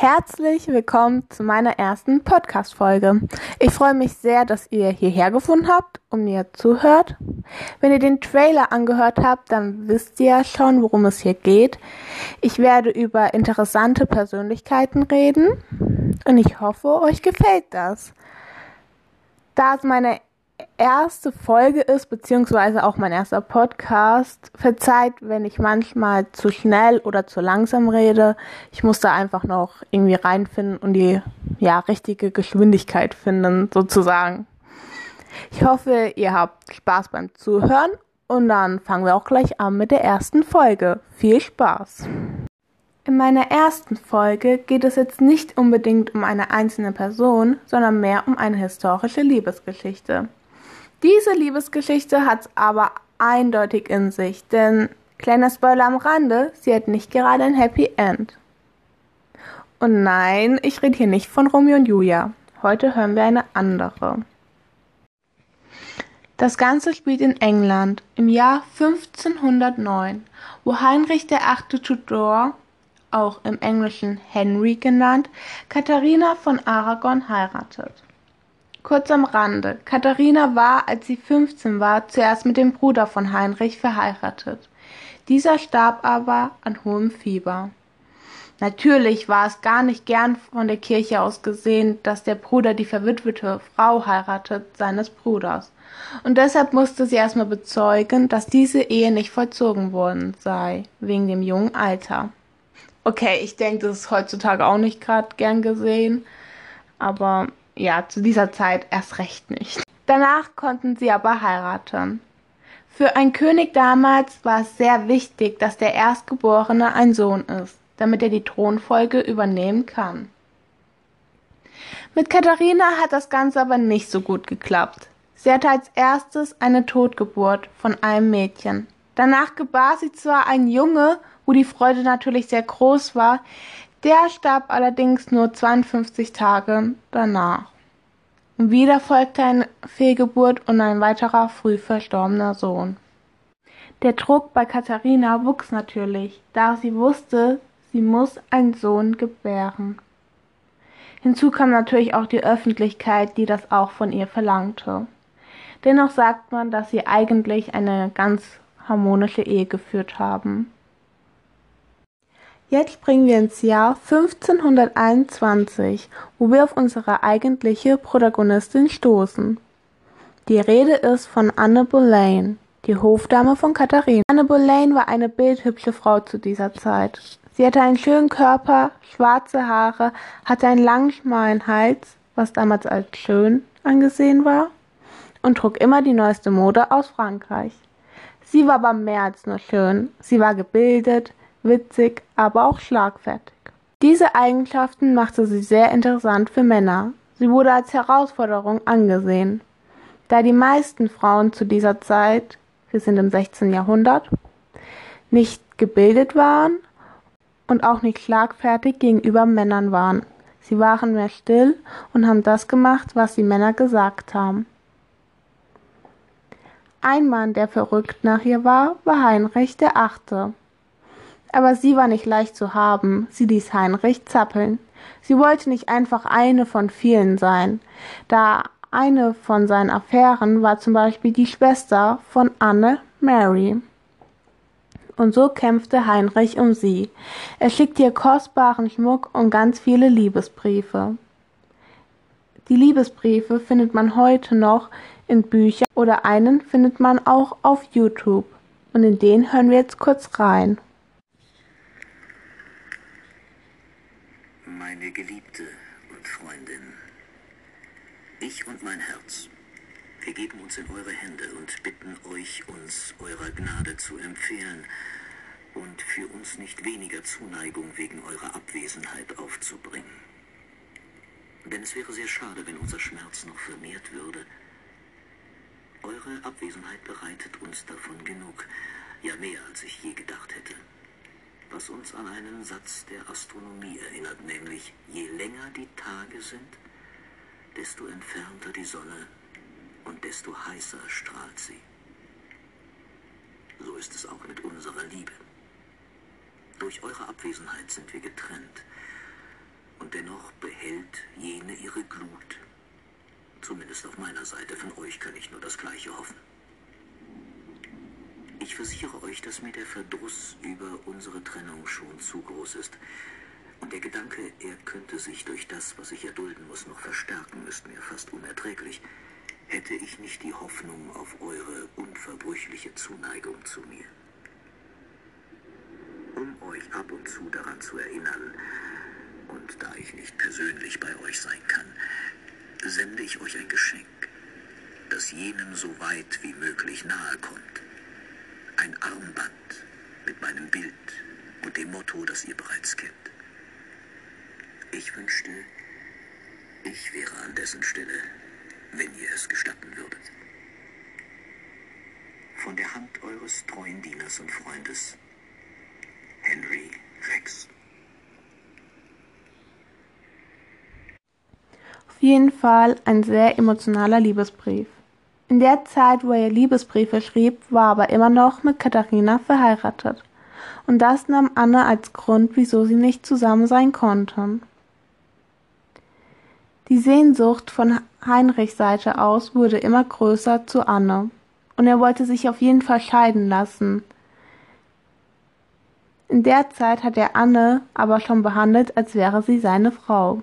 Herzlich willkommen zu meiner ersten Podcast-Folge. Ich freue mich sehr, dass ihr hierher gefunden habt und mir zuhört. Wenn ihr den Trailer angehört habt, dann wisst ihr ja schon, worum es hier geht. Ich werde über interessante Persönlichkeiten reden und ich hoffe, euch gefällt das. Da es meine erste Folge ist, beziehungsweise auch mein erster Podcast. Verzeiht, wenn ich manchmal zu schnell oder zu langsam rede. Ich muss da einfach noch irgendwie reinfinden und die ja, richtige Geschwindigkeit finden, sozusagen. Ich hoffe, ihr habt Spaß beim Zuhören und dann fangen wir auch gleich an mit der ersten Folge. Viel Spaß! In meiner ersten Folge geht es jetzt nicht unbedingt um eine einzelne Person, sondern mehr um eine historische Liebesgeschichte. Diese Liebesgeschichte hat aber eindeutig in sich, denn kleiner Spoiler am Rande, sie hat nicht gerade ein Happy End. Und nein, ich rede hier nicht von Romeo und Julia. Heute hören wir eine andere. Das Ganze spielt in England im Jahr 1509, wo Heinrich VIII. Tudor, auch im Englischen Henry genannt, Katharina von Aragon heiratet. Kurz am Rande: Katharina war, als sie 15 war, zuerst mit dem Bruder von Heinrich verheiratet. Dieser starb aber an hohem Fieber. Natürlich war es gar nicht gern von der Kirche aus gesehen, dass der Bruder die verwitwete Frau heiratet seines Bruders. Und deshalb musste sie erstmal bezeugen, dass diese Ehe nicht vollzogen worden sei, wegen dem jungen Alter. Okay, ich denke, das ist heutzutage auch nicht gerade gern gesehen, aber ja, zu dieser Zeit erst recht nicht. Danach konnten sie aber heiraten. Für einen König damals war es sehr wichtig, dass der Erstgeborene ein Sohn ist, damit er die Thronfolge übernehmen kann. Mit Katharina hat das Ganze aber nicht so gut geklappt. Sie hatte als erstes eine Totgeburt von einem Mädchen. Danach gebar sie zwar einen Junge, wo die Freude natürlich sehr groß war, der starb allerdings nur 52 Tage danach. Und wieder folgte eine Fehlgeburt und ein weiterer früh verstorbener Sohn. Der Druck bei Katharina wuchs natürlich, da sie wusste, sie muss einen Sohn gebären. Hinzu kam natürlich auch die Öffentlichkeit, die das auch von ihr verlangte. Dennoch sagt man, dass sie eigentlich eine ganz harmonische Ehe geführt haben. Jetzt springen wir ins Jahr 1521, wo wir auf unsere eigentliche Protagonistin stoßen. Die Rede ist von Anne Boleyn, die Hofdame von Katharina. Anne Boleyn war eine bildhübsche Frau zu dieser Zeit. Sie hatte einen schönen Körper, schwarze Haare, hatte einen langen, schmalen Hals, was damals als schön angesehen war, und trug immer die neueste Mode aus Frankreich. Sie war aber mehr als nur schön. Sie war gebildet, witzig, aber auch schlagfertig. Diese Eigenschaften machte sie sehr interessant für Männer. Sie wurde als Herausforderung angesehen. Da die meisten Frauen zu dieser Zeit, wir sind im 16. Jahrhundert, nicht gebildet waren und auch nicht schlagfertig gegenüber Männern waren. Sie waren mehr still und haben das gemacht, was die Männer gesagt haben. Ein Mann, der verrückt nach ihr war, war Heinrich der Achte. Aber sie war nicht leicht zu haben, sie ließ Heinrich zappeln. Sie wollte nicht einfach eine von vielen sein, da eine von seinen Affären war zum Beispiel die Schwester von Anne Mary. Und so kämpfte Heinrich um sie. Er schickte ihr kostbaren Schmuck und ganz viele Liebesbriefe. Die Liebesbriefe findet man heute noch in Büchern oder einen findet man auch auf YouTube. Und in den hören wir jetzt kurz rein. Meine Geliebte und Freundin. Ich und mein Herz, wir geben uns in eure Hände und bitten euch, uns eurer Gnade zu empfehlen und für uns nicht weniger Zuneigung wegen eurer Abwesenheit aufzubringen. Denn es wäre sehr schade, wenn unser Schmerz noch vermehrt würde. Eure Abwesenheit bereitet uns davon genug, ja mehr als ich je gedacht hätte was uns an einen Satz der Astronomie erinnert, nämlich je länger die Tage sind, desto entfernter die Sonne und desto heißer strahlt sie. So ist es auch mit unserer Liebe. Durch eure Abwesenheit sind wir getrennt. Und dennoch behält jene ihre Glut. Zumindest auf meiner Seite. Von euch kann ich nur das Gleiche hoffen. Ich versichere euch, dass mir der Verdruss über unsere Trennung schon zu groß ist. Und der Gedanke, er könnte sich durch das, was ich erdulden muss, noch verstärken, ist mir fast unerträglich. Hätte ich nicht die Hoffnung auf eure unverbrüchliche Zuneigung zu mir. Um euch ab und zu daran zu erinnern, und da ich nicht persönlich bei euch sein kann, sende ich euch ein Geschenk, das jenem so weit wie möglich nahe kommt. Ein Armband mit meinem Bild und dem Motto, das ihr bereits kennt. Ich wünschte, ich wäre an dessen Stelle, wenn ihr es gestatten würdet. Von der Hand eures treuen Dieners und Freundes, Henry Rex. Auf jeden Fall ein sehr emotionaler Liebesbrief. In der Zeit, wo er Liebesbriefe schrieb, war aber immer noch mit Katharina verheiratet. Und das nahm Anne als Grund, wieso sie nicht zusammen sein konnten. Die Sehnsucht von Heinrichs Seite aus wurde immer größer zu Anne, und er wollte sich auf jeden Fall scheiden lassen. In der Zeit hat er Anne aber schon behandelt, als wäre sie seine Frau.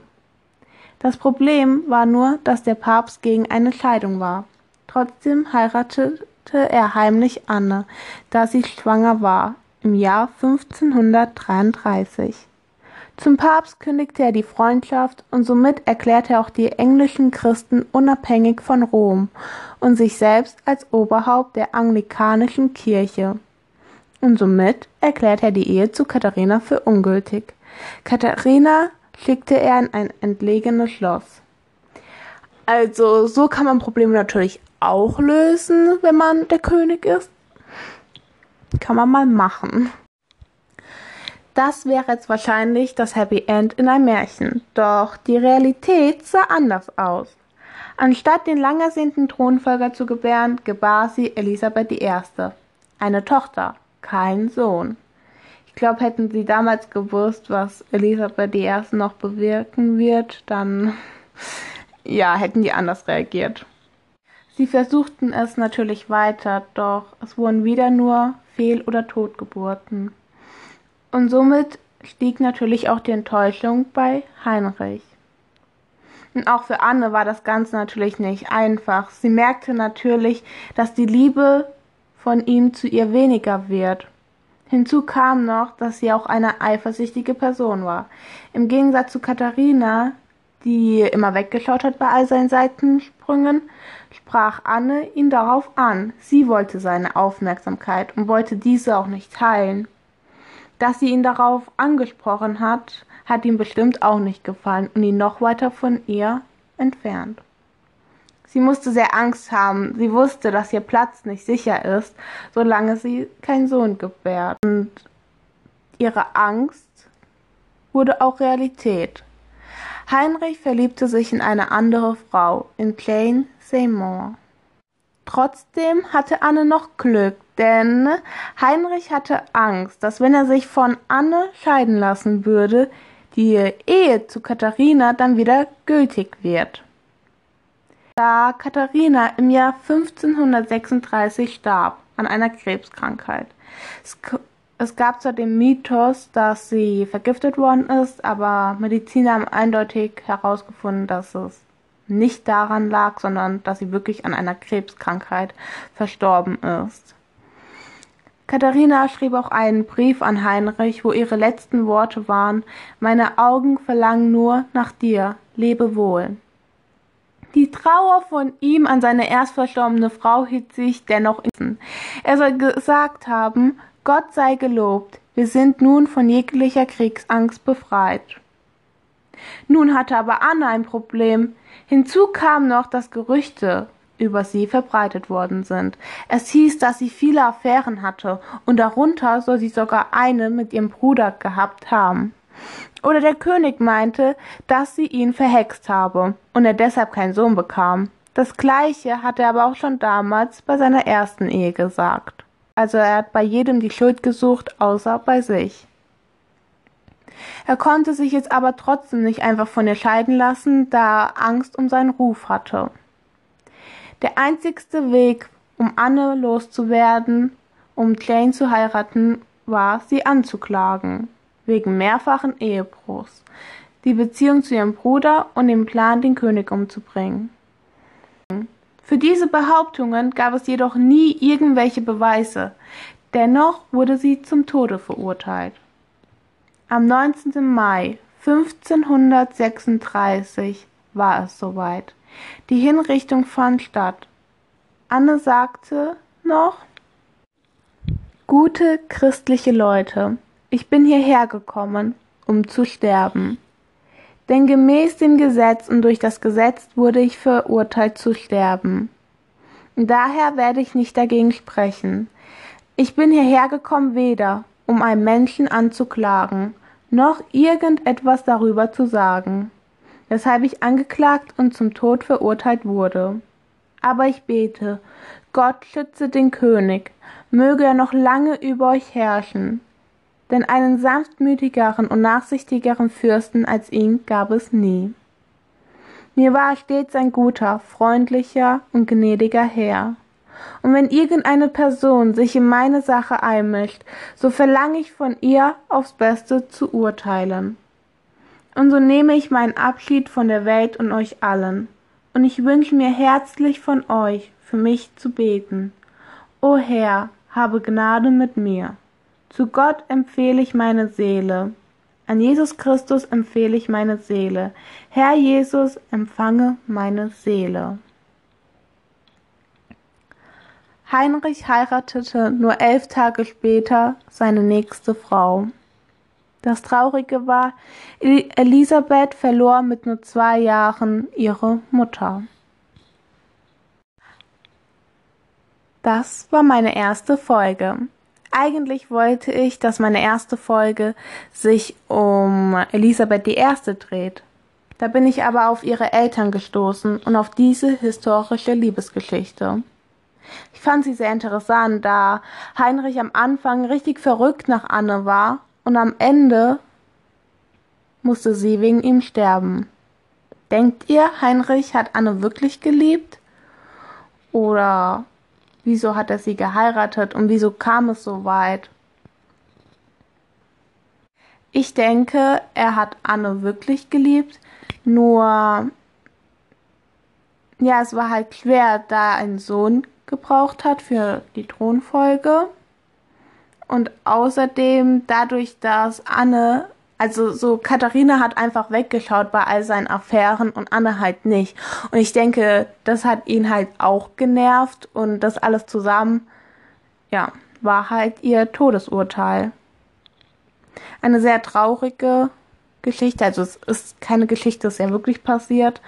Das Problem war nur, dass der Papst gegen eine Scheidung war. Trotzdem heiratete er heimlich Anne, da sie schwanger war, im Jahr 1533. Zum Papst kündigte er die Freundschaft und somit erklärte er auch die englischen Christen unabhängig von Rom und sich selbst als Oberhaupt der anglikanischen Kirche. Und somit erklärte er die Ehe zu Katharina für ungültig. Katharina schickte er in ein entlegenes Schloss. Also so kann man Probleme natürlich auch lösen, wenn man der König ist. Kann man mal machen. Das wäre jetzt wahrscheinlich das Happy End in einem Märchen. Doch die Realität sah anders aus. Anstatt den lang ersehnten Thronfolger zu gebären, gebar sie Elisabeth I. Eine Tochter, kein Sohn. Ich glaube, hätten sie damals gewusst, was Elisabeth I. noch bewirken wird, dann ja, hätten die anders reagiert. Sie versuchten es natürlich weiter, doch es wurden wieder nur Fehl- oder Totgeburten. Und somit stieg natürlich auch die Enttäuschung bei Heinrich. Und auch für Anne war das Ganze natürlich nicht einfach. Sie merkte natürlich, dass die Liebe von ihm zu ihr weniger wird. Hinzu kam noch, dass sie auch eine eifersüchtige Person war. Im Gegensatz zu Katharina, die immer weggeschaut hat bei all seinen Seitensprüngen, sprach Anne ihn darauf an. Sie wollte seine Aufmerksamkeit und wollte diese auch nicht teilen. Dass sie ihn darauf angesprochen hat, hat ihm bestimmt auch nicht gefallen und ihn noch weiter von ihr entfernt. Sie musste sehr Angst haben. Sie wusste, dass ihr Platz nicht sicher ist, solange sie keinen Sohn gebärt. Und ihre Angst wurde auch Realität. Heinrich verliebte sich in eine andere Frau, in Jane Seymour. Trotzdem hatte Anne noch Glück, denn Heinrich hatte Angst, dass wenn er sich von Anne scheiden lassen würde, die Ehe zu Katharina dann wieder gültig wird da Katharina im Jahr 1536 starb an einer Krebskrankheit. Es, gab zwar den Mythos, dass sie vergiftet worden ist, aber Mediziner haben eindeutig herausgefunden, dass es nicht daran lag, sondern dass sie wirklich an einer Krebskrankheit verstorben ist. Katharina schrieb auch einen Brief an Heinrich, wo ihre letzten Worte waren Meine Augen verlangen nur nach dir, lebe wohl. Die Trauer von ihm an seine erst verstorbene Frau hielt sich dennoch in. Er soll gesagt haben, Gott sei gelobt, wir sind nun von jeglicher Kriegsangst befreit. Nun hatte aber Anna ein Problem. Hinzu kam noch, dass Gerüchte über sie verbreitet worden sind. Es hieß, dass sie viele Affären hatte, und darunter soll sie sogar eine mit ihrem Bruder gehabt haben. Oder der König meinte, dass sie ihn verhext habe und er deshalb keinen Sohn bekam. Das gleiche hat er aber auch schon damals bei seiner ersten Ehe gesagt. Also er hat bei jedem die Schuld gesucht, außer bei sich. Er konnte sich jetzt aber trotzdem nicht einfach von ihr scheiden lassen, da er Angst um seinen Ruf hatte. Der einzigste Weg, um Anne loszuwerden, um Jane zu heiraten, war, sie anzuklagen, wegen mehrfachen Ehebruchs, die Beziehung zu ihrem Bruder und den Plan, den König umzubringen. Für diese Behauptungen gab es jedoch nie irgendwelche Beweise, dennoch wurde sie zum Tode verurteilt. Am 19. Mai 1536 war es soweit. Die Hinrichtung fand statt. Anne sagte noch Gute christliche Leute, ich bin hierher gekommen, um zu sterben. Denn gemäß dem Gesetz und durch das Gesetz wurde ich verurteilt zu sterben. Daher werde ich nicht dagegen sprechen. Ich bin hierher gekommen weder, um einen Menschen anzuklagen, noch irgendetwas darüber zu sagen, weshalb ich angeklagt und zum Tod verurteilt wurde. Aber ich bete, Gott schütze den König, möge er noch lange über euch herrschen. Denn einen sanftmütigeren und nachsichtigeren Fürsten als ihn gab es nie. Mir war stets ein guter, freundlicher und gnädiger Herr. Und wenn irgendeine Person sich in meine Sache einmischt, so verlange ich von ihr aufs Beste zu urteilen. Und so nehme ich meinen Abschied von der Welt und euch allen. Und ich wünsche mir herzlich von euch, für mich zu beten. O Herr, habe Gnade mit mir. Zu Gott empfehle ich meine Seele. An Jesus Christus empfehle ich meine Seele. Herr Jesus, empfange meine Seele. Heinrich heiratete nur elf Tage später seine nächste Frau. Das Traurige war, Elisabeth verlor mit nur zwei Jahren ihre Mutter. Das war meine erste Folge. Eigentlich wollte ich, dass meine erste Folge sich um Elisabeth I. dreht. Da bin ich aber auf ihre Eltern gestoßen und auf diese historische Liebesgeschichte. Ich fand sie sehr interessant, da Heinrich am Anfang richtig verrückt nach Anne war und am Ende musste sie wegen ihm sterben. Denkt ihr, Heinrich hat Anne wirklich geliebt? Oder Wieso hat er sie geheiratet und wieso kam es so weit? Ich denke, er hat Anne wirklich geliebt, nur ja, es war halt schwer, da er einen Sohn gebraucht hat für die Thronfolge. Und außerdem dadurch, dass Anne also so Katharina hat einfach weggeschaut bei all seinen Affären und Anne halt nicht. Und ich denke, das hat ihn halt auch genervt und das alles zusammen, ja, war halt ihr Todesurteil. Eine sehr traurige Geschichte, also es ist keine Geschichte, es ist ja wirklich passiert.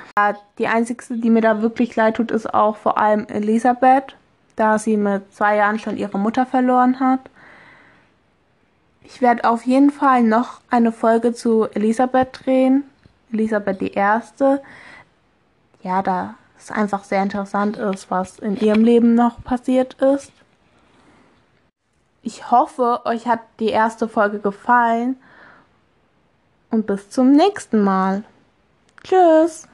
Die einzige, die mir da wirklich leid tut, ist auch vor allem Elisabeth, da sie mit zwei Jahren schon ihre Mutter verloren hat. Ich werde auf jeden Fall noch eine Folge zu Elisabeth drehen. Elisabeth I. Ja, da es einfach sehr interessant ist, was in ihrem Leben noch passiert ist. Ich hoffe, euch hat die erste Folge gefallen und bis zum nächsten Mal. Tschüss.